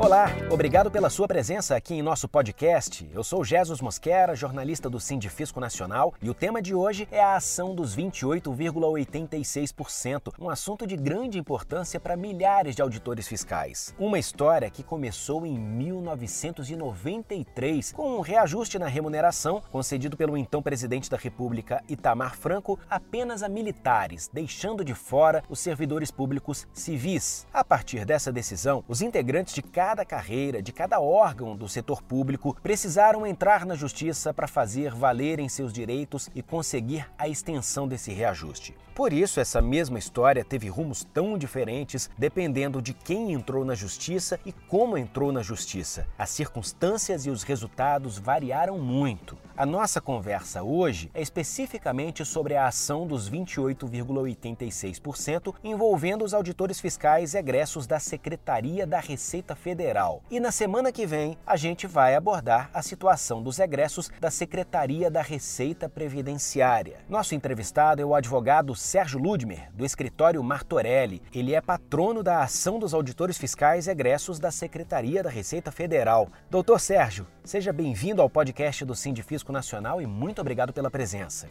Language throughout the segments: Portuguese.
Olá, obrigado pela sua presença aqui em nosso podcast. Eu sou Jesus Mosquera, jornalista do Sindifisco Nacional, e o tema de hoje é a ação dos 28,86%, um assunto de grande importância para milhares de auditores fiscais. Uma história que começou em 1993, com um reajuste na remuneração concedido pelo então presidente da República, Itamar Franco, apenas a militares, deixando de fora os servidores públicos civis. A partir dessa decisão, os integrantes de cada cada carreira, de cada órgão do setor público, precisaram entrar na justiça para fazer valerem seus direitos e conseguir a extensão desse reajuste. Por isso, essa mesma história teve rumos tão diferentes dependendo de quem entrou na justiça e como entrou na justiça. As circunstâncias e os resultados variaram muito. A nossa conversa hoje é especificamente sobre a ação dos 28,86% envolvendo os auditores fiscais egressos da Secretaria da Receita Federal. E na semana que vem, a gente vai abordar a situação dos egressos da Secretaria da Receita Previdenciária. Nosso entrevistado é o advogado Sérgio Ludmer, do escritório Martorelli. Ele é patrono da Ação dos Auditores Fiscais Egressos da Secretaria da Receita Federal. Doutor Sérgio, seja bem-vindo ao podcast do Sindifisco Nacional e muito obrigado pela presença.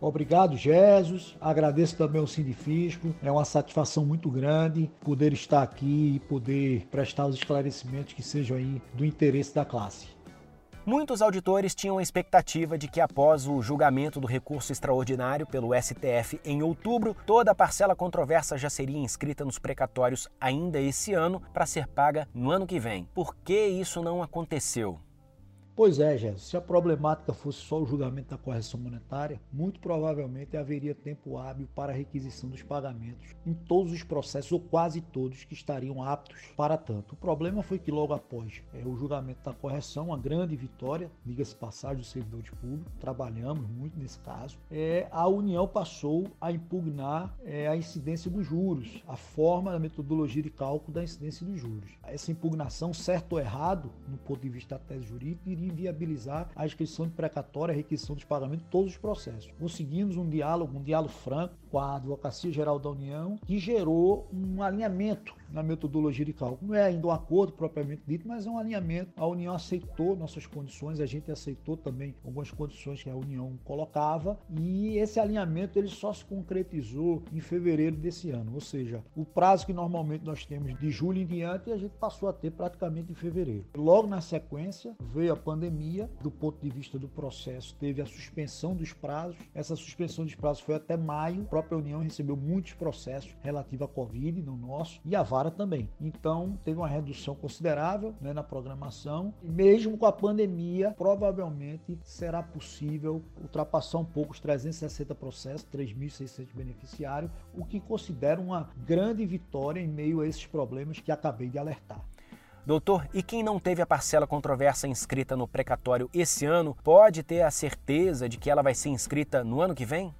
Obrigado, Jesus. Agradeço também ao Sindifisco. É uma satisfação muito grande poder estar aqui e poder prestar os esclarecimentos que sejam aí do interesse da classe. Muitos auditores tinham a expectativa de que, após o julgamento do recurso extraordinário pelo STF em outubro, toda a parcela controversa já seria inscrita nos precatórios ainda esse ano para ser paga no ano que vem. Por que isso não aconteceu? Pois é, Jéssica, se a problemática fosse só o julgamento da correção monetária, muito provavelmente haveria tempo hábil para a requisição dos pagamentos em todos os processos, ou quase todos, que estariam aptos para tanto. O problema foi que logo após é, o julgamento da correção, uma grande vitória, diga-se passagem, dos servidores públicos, trabalhamos muito nesse caso, é, a União passou a impugnar é, a incidência dos juros, a forma, a metodologia de cálculo da incidência dos juros. Essa impugnação, certo ou errado, no ponto de vista da tese jurídica, iria inviabilizar a inscrição de precatória, a requisição dos pagamentos, todos os processos. Conseguimos um diálogo, um diálogo franco com a Advocacia Geral da União, que gerou um alinhamento na metodologia de cálculo. Não é ainda um acordo propriamente dito, mas é um alinhamento. A União aceitou nossas condições, a gente aceitou também algumas condições que a União colocava e esse alinhamento ele só se concretizou em fevereiro desse ano, ou seja, o prazo que normalmente nós temos de julho em diante a gente passou a ter praticamente em fevereiro. Logo na sequência veio a pandemia, do ponto de vista do processo teve a suspensão dos prazos. Essa suspensão dos prazos foi até maio. A própria União recebeu muitos processos relativos à Covid no nosso e a Também. Então, teve uma redução considerável né, na programação. E mesmo com a pandemia, provavelmente será possível ultrapassar um pouco os 360 processos, 3.600 beneficiários, o que considero uma grande vitória em meio a esses problemas que acabei de alertar. Doutor, e quem não teve a parcela controversa inscrita no precatório esse ano, pode ter a certeza de que ela vai ser inscrita no ano que vem?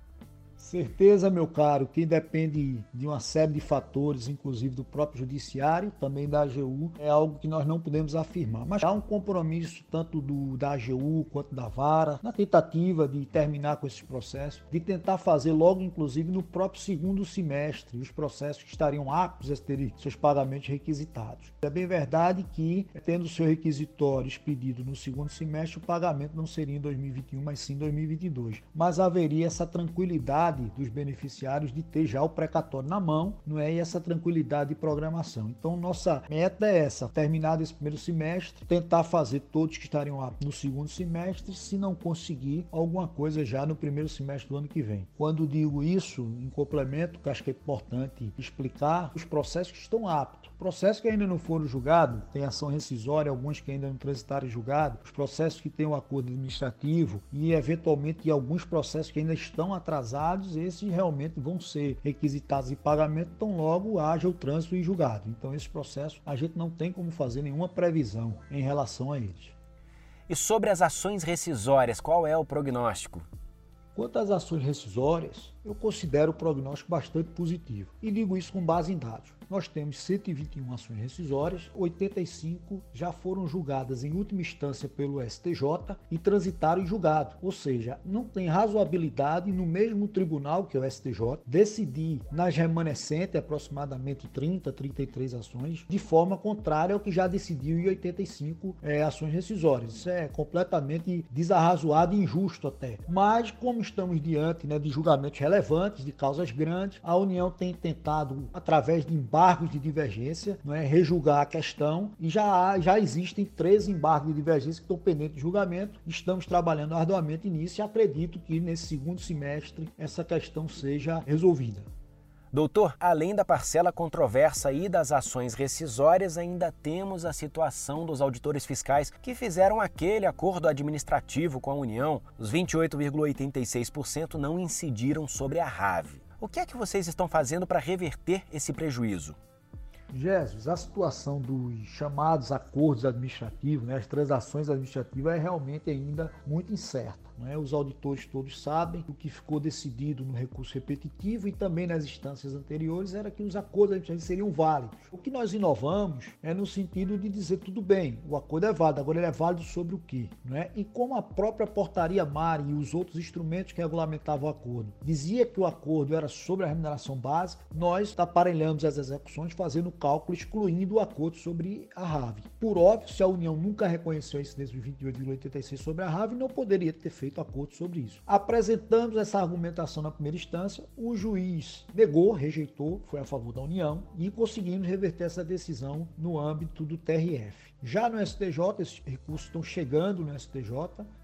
Certeza, meu caro, que depende de uma série de fatores, inclusive do próprio judiciário, também da AGU, é algo que nós não podemos afirmar. Mas há um compromisso tanto do, da AGU quanto da Vara, na tentativa de terminar com esses processos, de tentar fazer logo, inclusive, no próprio segundo semestre, os processos que estariam aptos a terem seus pagamentos requisitados. É bem verdade que, tendo seu requisitório expedido no segundo semestre, o pagamento não seria em 2021, mas sim em 2022. Mas haveria essa tranquilidade dos beneficiários de ter já o precatório na mão, não é? E essa tranquilidade de programação. Então, nossa meta é essa: terminar esse primeiro semestre, tentar fazer todos que estariam lá no segundo semestre, se não conseguir, alguma coisa já no primeiro semestre do ano que vem. Quando digo isso, em complemento, que acho que é importante explicar, os processos que estão aptos. Processos que ainda não foram julgados, tem ação rescisória, alguns que ainda não transitaram julgado, os processos que têm o um acordo administrativo e, eventualmente, alguns processos que ainda estão atrasados esses realmente vão ser requisitados em pagamento tão logo haja o trânsito em julgado. Então, esse processo a gente não tem como fazer nenhuma previsão em relação a eles. E sobre as ações rescisórias, qual é o prognóstico? Quanto às ações rescisórias, eu considero o prognóstico bastante positivo. E digo isso com base em dados nós temos 121 ações rescisórias, 85 já foram julgadas em última instância pelo STJ e transitaram em julgado. Ou seja, não tem razoabilidade no mesmo tribunal que o STJ decidir nas remanescentes aproximadamente 30, 33 ações de forma contrária ao que já decidiu em 85 é, ações rescisórias. Isso é completamente desarrazoado e injusto até. Mas como estamos diante né, de julgamentos relevantes, de causas grandes, a União tem tentado, através de embargos embargos de divergência, não é, rejulgar a questão e já, há, já existem três embargos de divergência que estão pendentes de julgamento. Estamos trabalhando arduamente nisso e acredito que nesse segundo semestre essa questão seja resolvida. Doutor, além da parcela controversa e das ações rescisórias, ainda temos a situação dos auditores fiscais que fizeram aquele acordo administrativo com a União. Os 28,86% não incidiram sobre a RAVE. O que é que vocês estão fazendo para reverter esse prejuízo? Jesus, a situação dos chamados acordos administrativos, né, as transações administrativas é realmente ainda muito incerta. Né? Os auditores todos sabem o que ficou decidido no recurso repetitivo e também nas instâncias anteriores era que os acordos administrativos seriam válidos. O que nós inovamos é no sentido de dizer tudo bem, o acordo é válido, agora ele é válido sobre o quê? Né? E como a própria portaria MARI e os outros instrumentos que regulamentavam o acordo dizia que o acordo era sobre a remuneração básica, nós aparelhamos as execuções fazendo cálculo excluindo o acordo sobre a RAV. Por óbvio, se a União nunca reconheceu a incidência de 28,86 sobre a RAV, não poderia ter feito feito acordo sobre isso. Apresentamos essa argumentação na primeira instância, o juiz negou, rejeitou, foi a favor da União e conseguimos reverter essa decisão no âmbito do TRF. Já no STJ, esses recursos estão chegando no STJ,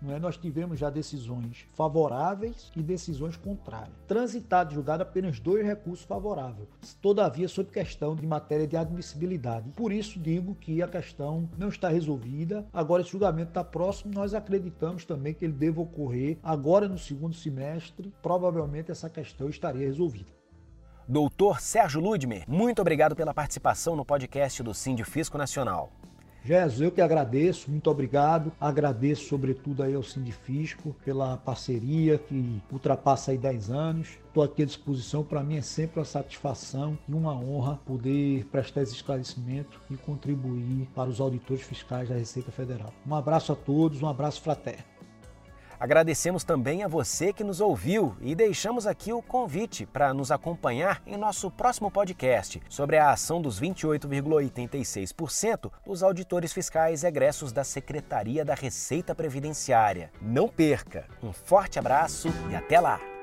não é? nós tivemos já decisões favoráveis e decisões contrárias. Transitado e julgado apenas dois recursos favoráveis, todavia sob questão de matéria de admissibilidade. Por isso digo que a questão não está resolvida, agora esse julgamento está próximo, nós acreditamos também que ele deva ocorrer agora no segundo semestre, provavelmente essa questão estaria resolvida. Doutor Sérgio Ludmer, muito obrigado pela participação no podcast do Sindifisco Nacional. Jesus, eu que agradeço, muito obrigado. Agradeço sobretudo aí ao Sindifisco pela parceria que ultrapassa aí 10 anos. Estou aqui à disposição, para mim é sempre uma satisfação e uma honra poder prestar esse esclarecimento e contribuir para os auditores fiscais da Receita Federal. Um abraço a todos, um abraço fraterno. Agradecemos também a você que nos ouviu e deixamos aqui o convite para nos acompanhar em nosso próximo podcast sobre a ação dos 28,86% dos auditores fiscais egressos da Secretaria da Receita Previdenciária. Não perca! Um forte abraço e até lá!